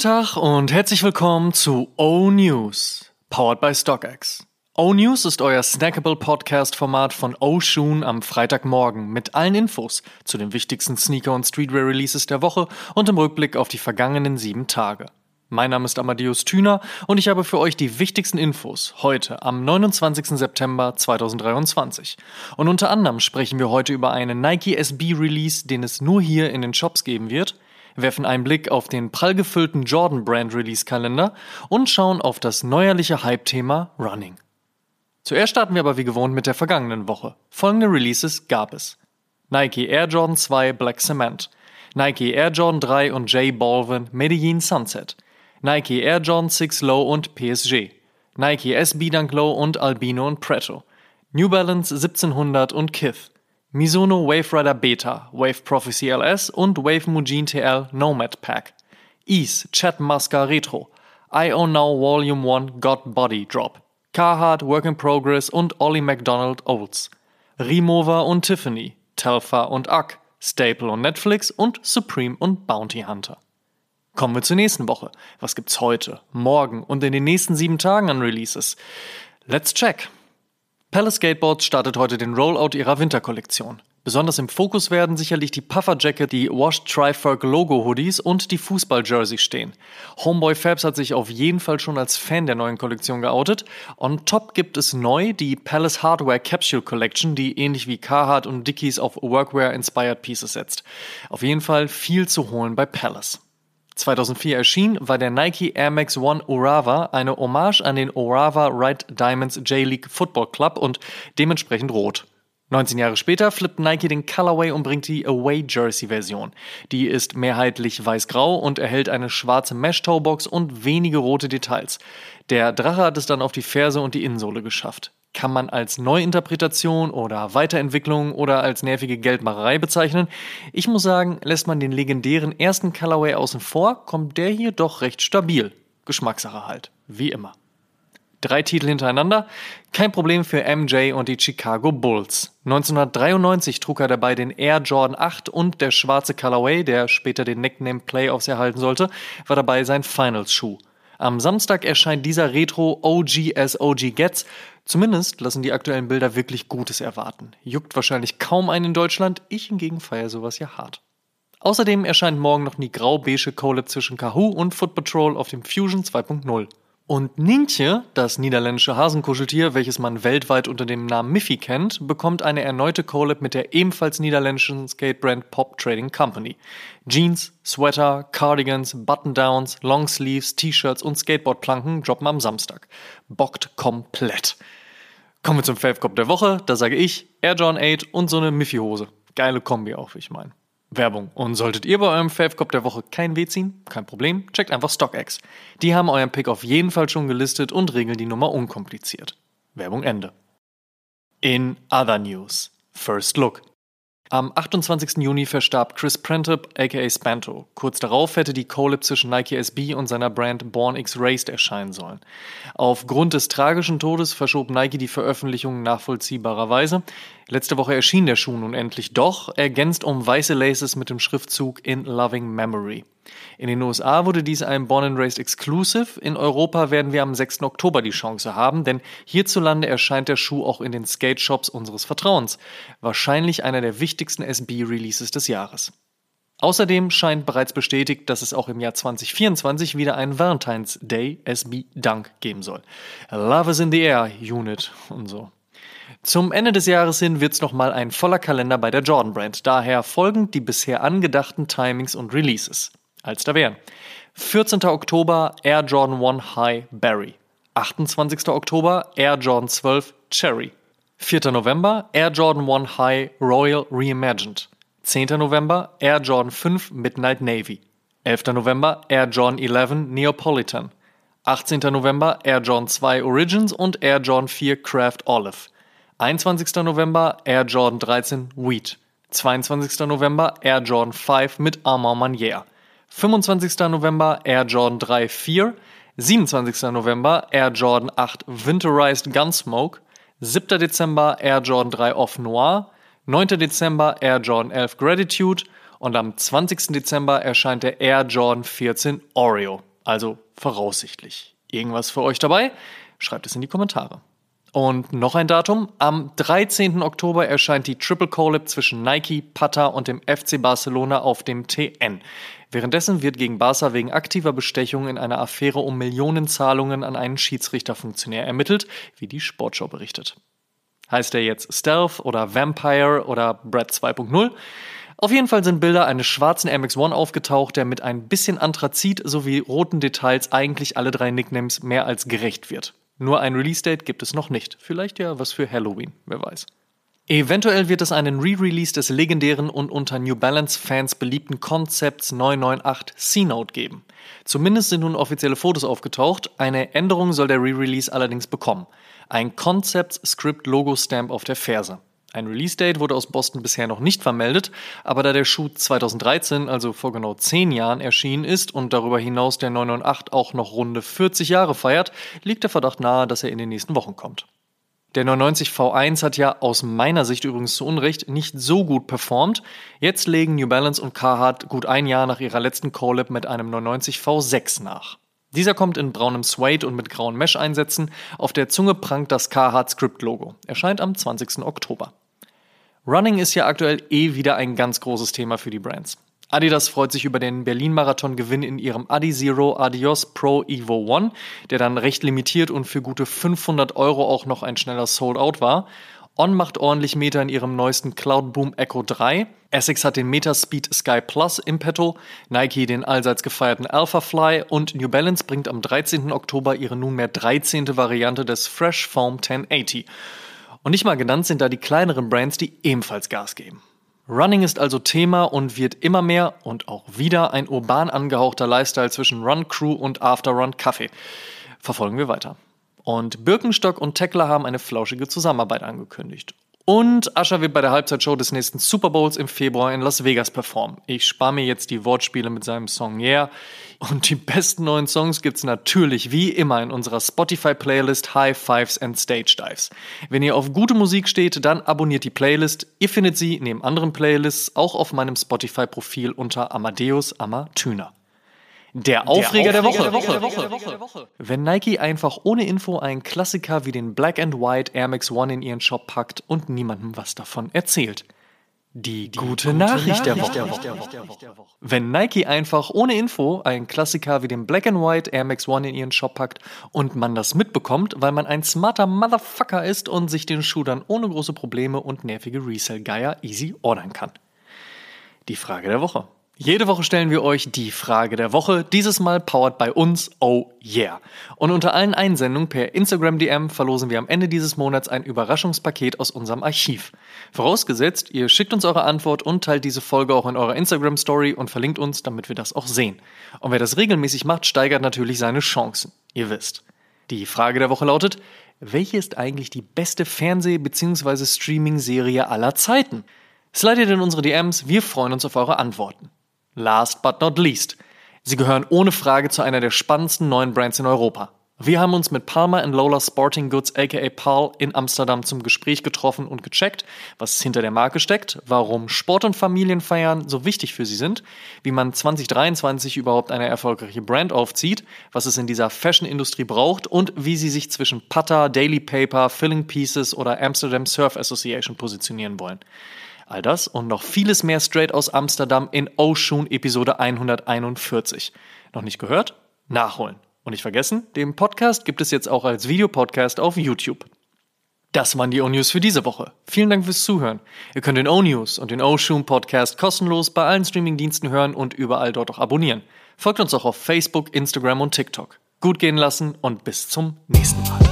Tag und herzlich willkommen zu O News, powered by StockX. O News ist euer snackable Podcast-Format von O Shoon am Freitagmorgen mit allen Infos zu den wichtigsten Sneaker- und Streetwear-Releases der Woche und im Rückblick auf die vergangenen sieben Tage. Mein Name ist Amadeus Thüner und ich habe für euch die wichtigsten Infos heute am 29. September 2023. Und unter anderem sprechen wir heute über einen Nike SB Release, den es nur hier in den Shops geben wird, werfen einen Blick auf den prall gefüllten Jordan Brand Release Kalender und schauen auf das neuerliche Hype-Thema Running. Zuerst starten wir aber wie gewohnt mit der vergangenen Woche. Folgende Releases gab es. Nike Air Jordan 2 Black Cement, Nike Air Jordan 3 und J Balvin Medellin Sunset, Nike Air Jordan 6 Low und PSG, Nike SB Dunk Low und Albino und Preto, New Balance 1700 und Kith, Mizuno Wave Rider Beta, Wave Prophecy LS und Wave Mujin TL Nomad Pack, Ease Chat Muska Retro, IO Now Volume 1 God Body Drop, Carhartt Work in Progress und Ollie McDonald Olds, Remover und Tiffany, Telfa und Ack, Staple und Netflix und Supreme und Bounty Hunter. Kommen wir zur nächsten Woche. Was gibt's heute, morgen und in den nächsten sieben Tagen an Releases? Let's check. Palace Skateboards startet heute den Rollout ihrer Winterkollektion. Besonders im Fokus werden sicherlich die Puffer Jacket, die Washed Triferg Logo Hoodies und die Fußball Jersey stehen. Homeboy Fabs hat sich auf jeden Fall schon als Fan der neuen Kollektion geoutet. On top gibt es neu die Palace Hardware Capsule Collection, die ähnlich wie Carhartt und Dickies auf Workwear Inspired Pieces setzt. Auf jeden Fall viel zu holen bei Palace. 2004 erschien, war der Nike Air Max One Orava eine Hommage an den Orava Right Diamonds J-League Football Club und dementsprechend rot. 19 Jahre später flippt Nike den Colorway und bringt die Away Jersey Version. Die ist mehrheitlich weiß-grau und erhält eine schwarze Mesh-Toebox und wenige rote Details. Der Drache hat es dann auf die Ferse und die Innensohle geschafft kann man als Neuinterpretation oder Weiterentwicklung oder als nervige Geldmacherei bezeichnen. Ich muss sagen, lässt man den legendären ersten Colorway außen vor, kommt der hier doch recht stabil. Geschmackssache halt, wie immer. Drei Titel hintereinander, kein Problem für MJ und die Chicago Bulls. 1993 trug er dabei den Air Jordan 8 und der schwarze Colorway, der später den Nickname Playoffs erhalten sollte, war dabei sein Finals-Schuh. Am Samstag erscheint dieser Retro OG as OG Gets. Zumindest lassen die aktuellen Bilder wirklich Gutes erwarten. Juckt wahrscheinlich kaum einen in Deutschland, ich hingegen feiere sowas ja hart. Außerdem erscheint morgen noch die grau-beige Collab zwischen Kahoo und Foot Patrol auf dem Fusion 2.0. Und Nintje, das niederländische Hasenkuscheltier, welches man weltweit unter dem Namen Miffy kennt, bekommt eine erneute Collab mit der ebenfalls niederländischen Skatebrand Pop Trading Company. Jeans, Sweater, Cardigans, Button-Downs, Longsleeves, T-Shirts und Skateboardplanken droppen am Samstag. Bockt komplett. Kommen wir zum Fave der Woche. Da sage ich Air John 8 und so eine Miffy-Hose. Geile Kombi auch, wie ich meine. Werbung. Und solltet ihr bei eurem Favecop der Woche kein Weh ziehen, kein Problem, checkt einfach StockX. Die haben euren Pick auf jeden Fall schon gelistet und regeln die Nummer unkompliziert. Werbung Ende. In other news. First Look. Am 28. Juni verstarb Chris Prentice aka Spanto. Kurz darauf hätte die Collab zwischen Nike SB und seiner Brand Born X Raced erscheinen sollen. Aufgrund des tragischen Todes verschob Nike die Veröffentlichung nachvollziehbarerweise. Letzte Woche erschien der Schuh nun endlich doch, ergänzt um weiße Laces mit dem Schriftzug In Loving Memory. In den USA wurde dies ein Born and Raised Exclusive. In Europa werden wir am 6. Oktober die Chance haben, denn hierzulande erscheint der Schuh auch in den Skate-Shops unseres Vertrauens. Wahrscheinlich einer der wichtigsten SB-Releases des Jahres. Außerdem scheint bereits bestätigt, dass es auch im Jahr 2024 wieder einen Valentine's Day SB Dunk geben soll. Love is in the Air Unit und so. Zum Ende des Jahres hin wird's nochmal ein voller Kalender bei der Jordan Brand, daher folgend die bisher angedachten Timings und Releases als da wären. 14. Oktober Air Jordan 1 High Berry. 28. Oktober Air Jordan 12 Cherry. 4. November Air Jordan 1 High Royal Reimagined. 10. November Air Jordan 5 Midnight Navy. 11. November Air Jordan 11 Neapolitan. 18. November Air Jordan 2 Origins und Air Jordan 4 Craft Olive. 21. November Air Jordan 13 Wheat. 22. November Air Jordan 5 mit Armand Manier. 25. November Air Jordan 3 4, 27. November Air Jordan 8 Winterized Gunsmoke, 7. Dezember Air Jordan 3 Off Noir, 9. Dezember Air Jordan 11 Gratitude Und am 20. Dezember erscheint der Air Jordan 14 Oreo. Also voraussichtlich. Irgendwas für euch dabei? Schreibt es in die Kommentare. Und noch ein Datum. Am 13. Oktober erscheint die Triple Collab zwischen Nike, Pata und dem FC Barcelona auf dem TN. Währenddessen wird gegen Barca wegen aktiver Bestechung in einer Affäre um Millionenzahlungen an einen Schiedsrichterfunktionär ermittelt, wie die Sportschau berichtet. Heißt er jetzt Stealth oder Vampire oder Brad 2.0? Auf jeden Fall sind Bilder eines schwarzen MX-1 aufgetaucht, der mit ein bisschen Anthrazit sowie roten Details eigentlich alle drei Nicknames mehr als gerecht wird. Nur ein Release-Date gibt es noch nicht. Vielleicht ja was für Halloween, wer weiß. Eventuell wird es einen Re-Release des legendären und unter New Balance-Fans beliebten Concepts 998 C-Note geben. Zumindest sind nun offizielle Fotos aufgetaucht. Eine Änderung soll der Re-Release allerdings bekommen. Ein Concepts Script Logo Stamp auf der Ferse. Ein Release-Date wurde aus Boston bisher noch nicht vermeldet, aber da der Schuh 2013, also vor genau 10 Jahren, erschienen ist und darüber hinaus der 998 auch noch runde 40 Jahre feiert, liegt der Verdacht nahe, dass er in den nächsten Wochen kommt. Der 990 V1 hat ja aus meiner Sicht übrigens zu Unrecht nicht so gut performt. Jetzt legen New Balance und Carhartt gut ein Jahr nach ihrer letzten Collab mit einem 990 V6 nach. Dieser kommt in braunem Suede und mit grauen Mesh-Einsätzen. Auf der Zunge prangt das Carhartt Script-Logo. Erscheint am 20. Oktober. Running ist ja aktuell eh wieder ein ganz großes Thema für die Brands. Adidas freut sich über den Berlin-Marathon-Gewinn in ihrem Adi Zero Adios Pro Evo One, der dann recht limitiert und für gute 500 Euro auch noch ein schneller Sold-Out war. On macht ordentlich Meter in ihrem neuesten Cloud Boom Echo 3. Essex hat den Metaspeed Sky Plus im Petto, Nike den allseits gefeierten Alpha Fly und New Balance bringt am 13. Oktober ihre nunmehr 13. Variante des Fresh Foam 1080. Und nicht mal genannt sind da die kleineren Brands, die ebenfalls Gas geben. Running ist also Thema und wird immer mehr und auch wieder ein urban angehauchter Lifestyle zwischen Run Crew und After Run Kaffee. Verfolgen wir weiter. Und Birkenstock und Tekla haben eine flauschige Zusammenarbeit angekündigt. Und Ascher wird bei der Halbzeitshow des nächsten Super Bowls im Februar in Las Vegas performen. Ich spare mir jetzt die Wortspiele mit seinem Song Yeah. Und die besten neuen Songs gibt's natürlich wie immer in unserer Spotify-Playlist High Fives and Stage Dives. Wenn ihr auf gute Musik steht, dann abonniert die Playlist. Ihr findet sie neben anderen Playlists auch auf meinem Spotify-Profil unter Amadeus Amatüner. Der Aufreger, der, Aufreger der, Woche. Der, Woche. der, Woche. der Woche. Wenn Nike einfach ohne Info einen Klassiker wie den Black and White Air Max One in ihren Shop packt und niemandem was davon erzählt. Die, die gute, gute, Nachricht, der, Woche. der Woche. Wenn Nike einfach ohne Info einen Klassiker wie den Black and White Air Max One in ihren Shop packt und man das mitbekommt, weil man ein smarter Motherfucker ist und sich den Schuh dann ohne große Probleme und nervige Resell-Geier easy ordern kann. Die Frage der Woche. Jede Woche stellen wir euch die Frage der Woche, dieses Mal powered bei uns, oh yeah. Und unter allen Einsendungen per Instagram DM verlosen wir am Ende dieses Monats ein Überraschungspaket aus unserem Archiv. Vorausgesetzt, ihr schickt uns eure Antwort und teilt diese Folge auch in eurer Instagram Story und verlinkt uns, damit wir das auch sehen. Und wer das regelmäßig macht, steigert natürlich seine Chancen. Ihr wisst. Die Frage der Woche lautet, welche ist eigentlich die beste Fernseh- bzw. Streaming-Serie aller Zeiten? Slidet in unsere DMs, wir freuen uns auf eure Antworten. Last but not least. Sie gehören ohne Frage zu einer der spannendsten neuen Brands in Europa. Wir haben uns mit Palmer Lola Sporting Goods aka Paul in Amsterdam zum Gespräch getroffen und gecheckt, was hinter der Marke steckt, warum Sport und Familienfeiern so wichtig für sie sind, wie man 2023 überhaupt eine erfolgreiche Brand aufzieht, was es in dieser Fashion-Industrie braucht und wie sie sich zwischen Pata, Daily Paper, Filling Pieces oder Amsterdam Surf Association positionieren wollen. All das und noch vieles mehr straight aus Amsterdam in Oshun Episode 141. Noch nicht gehört? Nachholen. Und nicht vergessen, den Podcast gibt es jetzt auch als Videopodcast auf YouTube. Das waren die O-News für diese Woche. Vielen Dank fürs Zuhören. Ihr könnt den O-News und den O-Shoom Podcast kostenlos bei allen Streamingdiensten hören und überall dort auch abonnieren. Folgt uns auch auf Facebook, Instagram und TikTok. Gut gehen lassen und bis zum nächsten Mal.